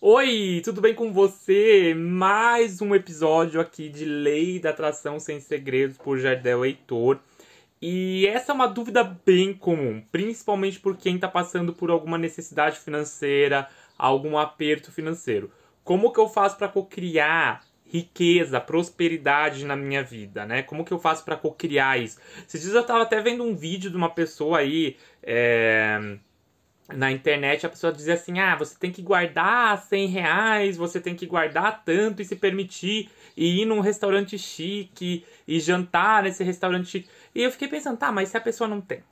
Oi, tudo bem com você? Mais um episódio aqui de Lei da Atração Sem Segredos por Jardel Heitor. E essa é uma dúvida bem comum, principalmente por quem está passando por alguma necessidade financeira, algum aperto financeiro. Como que eu faço para cocriar riqueza, prosperidade na minha vida, né? Como que eu faço para cocriar isso? Esses dias eu estava até vendo um vídeo de uma pessoa aí, é na internet a pessoa dizia assim: ah, você tem que guardar 100 reais, você tem que guardar tanto e se permitir e ir num restaurante chique e jantar nesse restaurante chique. E eu fiquei pensando: tá, mas se a pessoa não tem,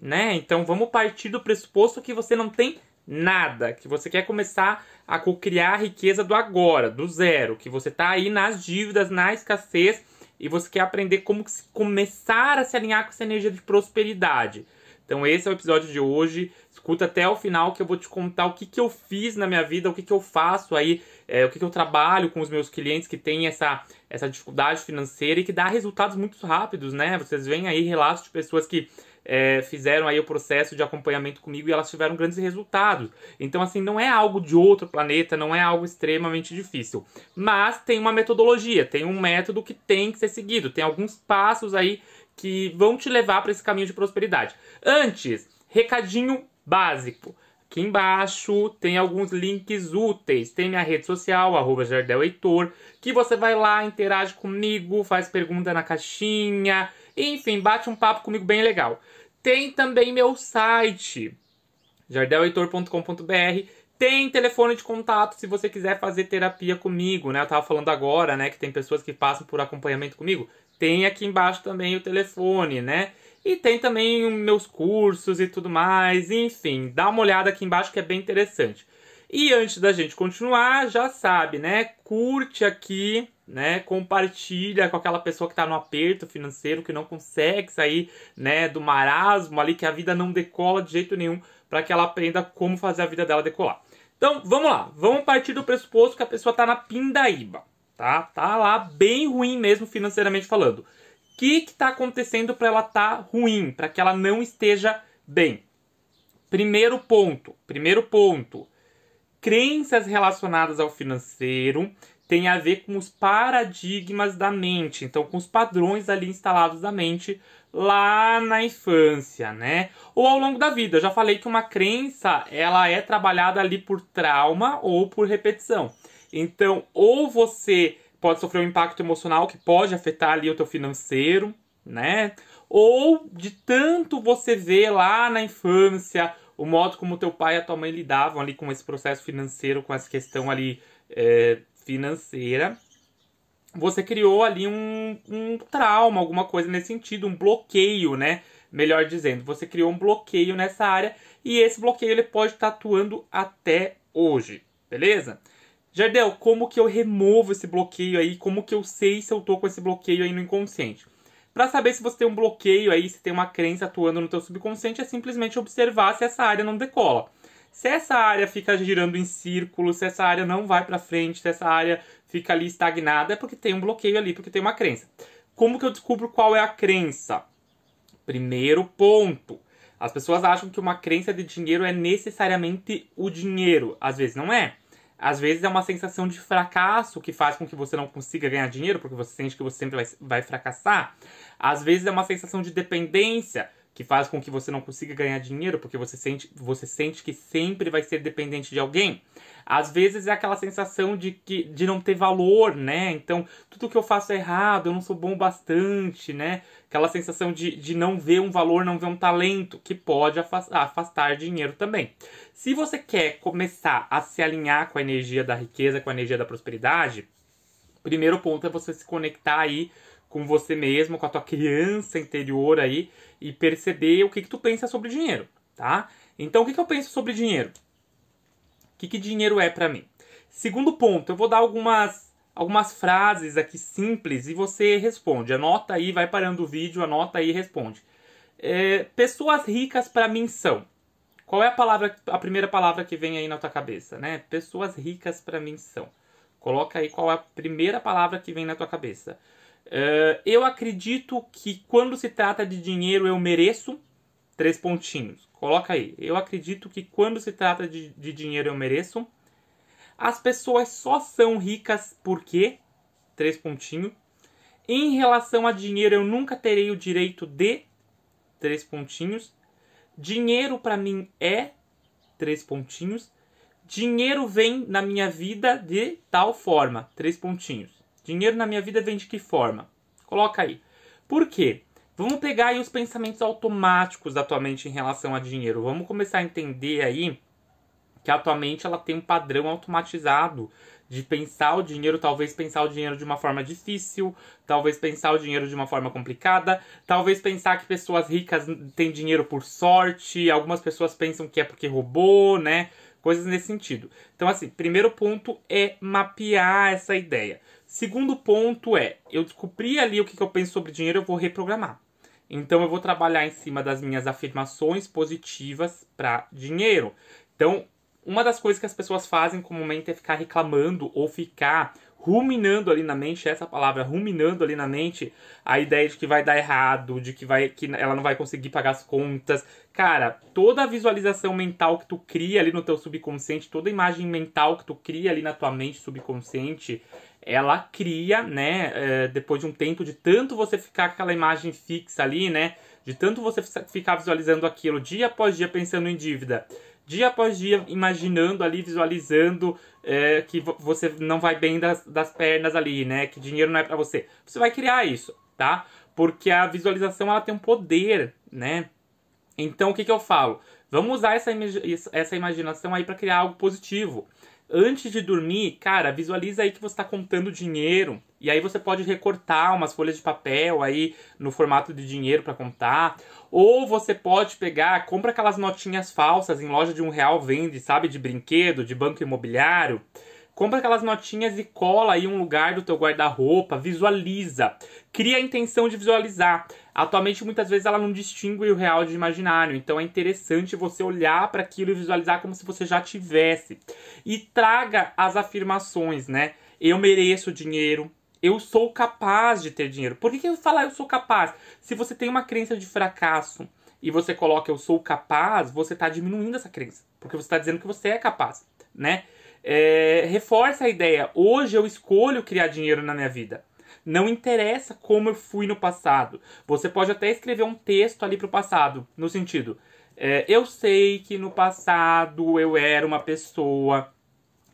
né? Então vamos partir do pressuposto que você não tem nada, que você quer começar a criar a riqueza do agora, do zero, que você tá aí nas dívidas, na escassez e você quer aprender como começar a se alinhar com essa energia de prosperidade. Então esse é o episódio de hoje. Escuta até o final que eu vou te contar o que, que eu fiz na minha vida, o que, que eu faço aí, é, o que, que eu trabalho com os meus clientes que têm essa, essa dificuldade financeira e que dá resultados muito rápidos, né? Vocês veem aí relatos de pessoas que é, fizeram aí o processo de acompanhamento comigo e elas tiveram grandes resultados. Então, assim, não é algo de outro planeta, não é algo extremamente difícil. Mas tem uma metodologia, tem um método que tem que ser seguido, tem alguns passos aí que vão te levar para esse caminho de prosperidade. Antes, recadinho básico. Aqui embaixo tem alguns links úteis. Tem minha rede social, arroba Jardel Heitor, que você vai lá, interage comigo, faz pergunta na caixinha, enfim, bate um papo comigo bem legal. Tem também meu site, jardelheitor.com.br. Tem telefone de contato se você quiser fazer terapia comigo, né? Eu tava falando agora, né, que tem pessoas que passam por acompanhamento comigo. Tem aqui embaixo também o telefone, né? E tem também meus cursos e tudo mais. Enfim, dá uma olhada aqui embaixo que é bem interessante. E antes da gente continuar, já sabe, né? Curte aqui, né? Compartilha com aquela pessoa que está no aperto financeiro, que não consegue sair, né, do marasmo ali, que a vida não decola de jeito nenhum, para que ela aprenda como fazer a vida dela decolar. Então, vamos lá. Vamos partir do pressuposto que a pessoa está na pindaíba tá? Tá lá bem ruim mesmo financeiramente falando. O que está acontecendo para ela tá ruim, para que ela não esteja bem? Primeiro ponto, primeiro ponto. Crenças relacionadas ao financeiro têm a ver com os paradigmas da mente, então com os padrões ali instalados da mente lá na infância, né? Ou ao longo da vida. Eu já falei que uma crença, ela é trabalhada ali por trauma ou por repetição. Então, ou você pode sofrer um impacto emocional que pode afetar ali o teu financeiro, né? Ou de tanto você ver lá na infância o modo como teu pai e a tua mãe lidavam ali com esse processo financeiro, com essa questão ali é, financeira, você criou ali um, um trauma, alguma coisa nesse sentido, um bloqueio, né? Melhor dizendo, você criou um bloqueio nessa área e esse bloqueio ele pode estar atuando até hoje, beleza? Jardel, como que eu removo esse bloqueio aí? Como que eu sei se eu tô com esse bloqueio aí no inconsciente? Para saber se você tem um bloqueio aí, se tem uma crença atuando no teu subconsciente, é simplesmente observar se essa área não decola. Se essa área fica girando em círculo, se essa área não vai para frente, se essa área fica ali estagnada, é porque tem um bloqueio ali, porque tem uma crença. Como que eu descubro qual é a crença? Primeiro ponto. As pessoas acham que uma crença de dinheiro é necessariamente o dinheiro. Às vezes não é. Às vezes é uma sensação de fracasso que faz com que você não consiga ganhar dinheiro, porque você sente que você sempre vai, vai fracassar. Às vezes é uma sensação de dependência que faz com que você não consiga ganhar dinheiro, porque você sente, você sente que sempre vai ser dependente de alguém. Às vezes é aquela sensação de que de não ter valor, né? Então, tudo que eu faço é errado, eu não sou bom bastante, né? Aquela sensação de, de não ver um valor, não ver um talento, que pode afastar, afastar dinheiro também. Se você quer começar a se alinhar com a energia da riqueza, com a energia da prosperidade, primeiro ponto é você se conectar aí com você mesmo, com a tua criança interior aí e perceber o que, que tu pensa sobre dinheiro, tá? Então, o que, que eu penso sobre dinheiro? O que, que dinheiro é para mim? Segundo ponto, eu vou dar algumas, algumas frases aqui simples e você responde. Anota aí, vai parando o vídeo, anota aí e responde. É, pessoas ricas para mim são. Qual é a palavra, a primeira palavra que vem aí na tua cabeça, né? Pessoas ricas para mim são. Coloca aí qual é a primeira palavra que vem na tua cabeça. Uh, eu acredito que quando se trata de dinheiro eu mereço três pontinhos. Coloca aí. Eu acredito que quando se trata de, de dinheiro eu mereço. As pessoas só são ricas por quê? Três pontinhos. Em relação a dinheiro, eu nunca terei o direito de três pontinhos. Dinheiro para mim é três pontinhos. Dinheiro vem na minha vida de tal forma, três pontinhos. Dinheiro na minha vida vem de que forma? Coloca aí. Por quê? Vamos pegar aí os pensamentos automáticos da tua mente em relação a dinheiro. Vamos começar a entender aí que a tua mente ela tem um padrão automatizado de pensar o dinheiro, talvez pensar o dinheiro de uma forma difícil, talvez pensar o dinheiro de uma forma complicada, talvez pensar que pessoas ricas têm dinheiro por sorte, algumas pessoas pensam que é porque roubou, né? Coisas nesse sentido. Então, assim, primeiro ponto é mapear essa ideia. Segundo ponto é, eu descobri ali o que eu penso sobre dinheiro, eu vou reprogramar. Então, eu vou trabalhar em cima das minhas afirmações positivas para dinheiro. Então, uma das coisas que as pessoas fazem comumente é ficar reclamando ou ficar ruminando ali na mente, essa palavra, ruminando ali na mente, a ideia de que vai dar errado, de que vai que ela não vai conseguir pagar as contas. Cara, toda a visualização mental que tu cria ali no teu subconsciente, toda a imagem mental que tu cria ali na tua mente subconsciente, ela cria, né, é, depois de um tempo de tanto você ficar com aquela imagem fixa ali, né, de tanto você ficar visualizando aquilo dia após dia pensando em dívida, dia após dia imaginando ali, visualizando é, que você não vai bem das, das pernas ali, né? Que dinheiro não é para você. Você vai criar isso, tá? Porque a visualização ela tem um poder, né? Então o que, que eu falo? Vamos usar essa, essa imaginação aí para criar algo positivo antes de dormir, cara, visualiza aí que você está contando dinheiro. E aí você pode recortar umas folhas de papel aí no formato de dinheiro para contar. Ou você pode pegar, compra aquelas notinhas falsas em loja de um real, vende, sabe, de brinquedo, de banco imobiliário. Compra aquelas notinhas e cola aí um lugar do teu guarda-roupa, visualiza. Cria a intenção de visualizar. Atualmente, muitas vezes, ela não distingue o real de imaginário. Então, é interessante você olhar para aquilo e visualizar como se você já tivesse. E traga as afirmações, né? Eu mereço dinheiro. Eu sou capaz de ter dinheiro. Por que, que eu falar eu sou capaz? Se você tem uma crença de fracasso e você coloca eu sou capaz, você está diminuindo essa crença. Porque você está dizendo que você é capaz, né? É, reforça a ideia. Hoje eu escolho criar dinheiro na minha vida. Não interessa como eu fui no passado. Você pode até escrever um texto ali para o passado, no sentido: é, eu sei que no passado eu era uma pessoa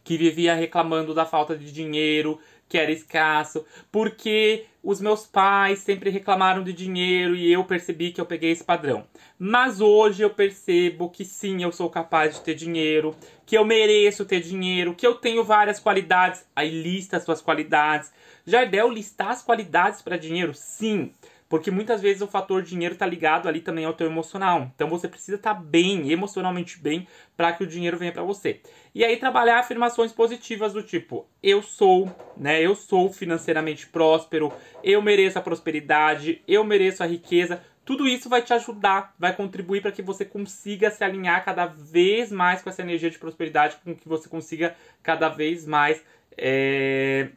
que vivia reclamando da falta de dinheiro, que era escasso, porque os meus pais sempre reclamaram de dinheiro e eu percebi que eu peguei esse padrão. Mas hoje eu percebo que sim, eu sou capaz de ter dinheiro, que eu mereço ter dinheiro, que eu tenho várias qualidades. Aí lista as suas qualidades. Jardel listar as qualidades para dinheiro? Sim. Porque muitas vezes o fator dinheiro está ligado ali também ao teu emocional. Então você precisa estar tá bem, emocionalmente bem, para que o dinheiro venha para você. E aí trabalhar afirmações positivas do tipo: eu sou, né? Eu sou financeiramente próspero, eu mereço a prosperidade, eu mereço a riqueza. Tudo isso vai te ajudar, vai contribuir para que você consiga se alinhar cada vez mais com essa energia de prosperidade, com que você consiga cada vez mais é,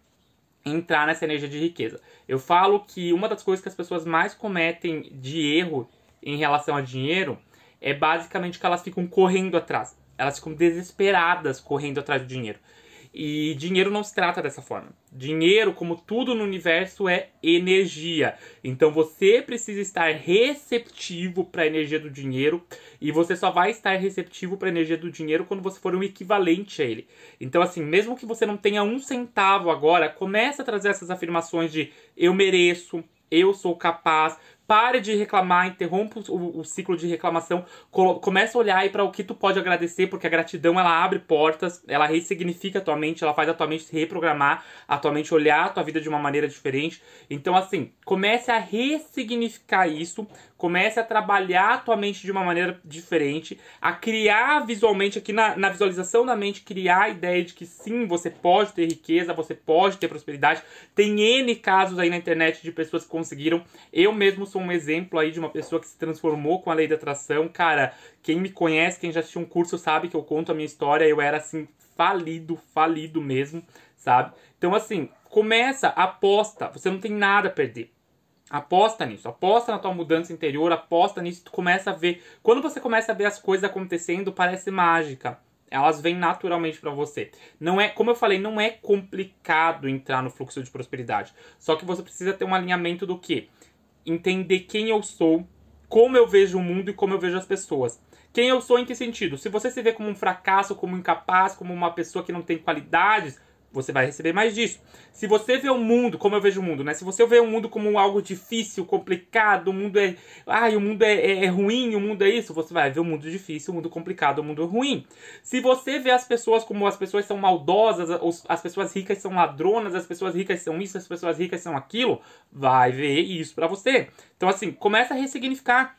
entrar nessa energia de riqueza. Eu falo que uma das coisas que as pessoas mais cometem de erro em relação a dinheiro é basicamente que elas ficam correndo atrás. Elas ficam desesperadas correndo atrás do dinheiro. E dinheiro não se trata dessa forma. Dinheiro, como tudo no universo, é energia. Então você precisa estar receptivo para a energia do dinheiro e você só vai estar receptivo para a energia do dinheiro quando você for um equivalente a ele. Então, assim, mesmo que você não tenha um centavo agora, comece a trazer essas afirmações de eu mereço, eu sou capaz, Pare de reclamar, interrompa o, o ciclo de reclamação, começa a olhar aí para o que tu pode agradecer, porque a gratidão ela abre portas, ela ressignifica a tua mente, ela faz a tua mente se reprogramar, a tua mente olhar a tua vida de uma maneira diferente. Então, assim, comece a ressignificar isso, comece a trabalhar a tua mente de uma maneira diferente, a criar visualmente aqui na, na visualização da mente, criar a ideia de que sim, você pode ter riqueza, você pode ter prosperidade. Tem N casos aí na internet de pessoas que conseguiram. Eu mesmo sou um exemplo aí de uma pessoa que se transformou com a lei da atração. Cara, quem me conhece, quem já assistiu um curso sabe que eu conto a minha história. Eu era assim, falido, falido mesmo, sabe? Então, assim, começa, aposta. Você não tem nada a perder. Aposta nisso, aposta na tua mudança interior, aposta nisso, tu começa a ver. Quando você começa a ver as coisas acontecendo, parece mágica. Elas vêm naturalmente para você. Não é, como eu falei, não é complicado entrar no fluxo de prosperidade. Só que você precisa ter um alinhamento do que? Entender quem eu sou, como eu vejo o mundo e como eu vejo as pessoas. Quem eu sou em que sentido? Se você se vê como um fracasso, como incapaz, como uma pessoa que não tem qualidades, você vai receber mais disso. Se você vê o mundo, como eu vejo o mundo, né? Se você vê o mundo como algo difícil, complicado, o mundo é. Ai, o mundo é, é, é, ruim, o mundo é isso, você vai ver o mundo difícil, o mundo complicado, o mundo ruim. Se você vê as pessoas como as pessoas são maldosas, as pessoas ricas são ladronas, as pessoas ricas são isso, as pessoas ricas são aquilo, vai ver isso para você. Então, assim, começa a ressignificar.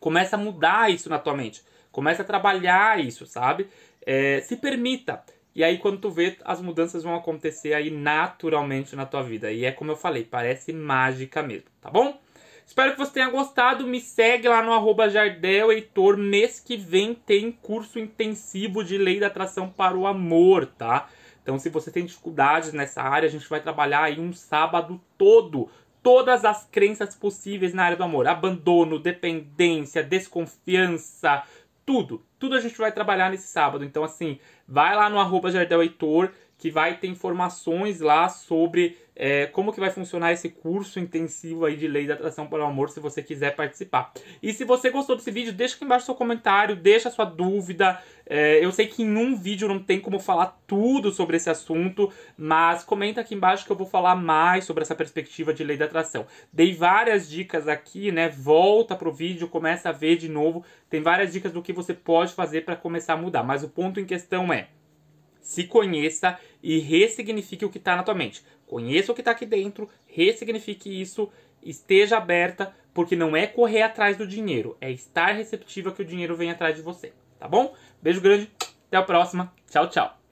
Começa a mudar isso na tua mente. Começa a trabalhar isso, sabe? É, se permita. E aí, quando tu vê, as mudanças vão acontecer aí naturalmente na tua vida. E é como eu falei, parece mágica mesmo, tá bom? Espero que você tenha gostado. Me segue lá no arroba Jardel Heitor. Mês que vem tem curso intensivo de lei da atração para o amor, tá? Então, se você tem dificuldades nessa área, a gente vai trabalhar aí um sábado todo. Todas as crenças possíveis na área do amor: abandono, dependência, desconfiança, tudo. Tudo a gente vai trabalhar nesse sábado. Então, assim, vai lá no arroba Jardel Heitor, que vai ter informações lá sobre é, como que vai funcionar esse curso intensivo aí de Lei da Atração para o Amor, se você quiser participar. E se você gostou desse vídeo, deixa aqui embaixo seu comentário, deixa sua dúvida. É, eu sei que em um vídeo não tem como falar tudo sobre esse assunto, mas comenta aqui embaixo que eu vou falar mais sobre essa perspectiva de Lei da Atração. Dei várias dicas aqui, né? Volta pro vídeo, começa a ver de novo. Tem várias dicas do que você pode fazer para começar a mudar, mas o ponto em questão é se conheça e ressignifique o que está na tua mente. Conheça o que está aqui dentro, ressignifique isso, esteja aberta, porque não é correr atrás do dinheiro, é estar receptiva que o dinheiro vem atrás de você, tá bom? Beijo grande, até a próxima, tchau, tchau.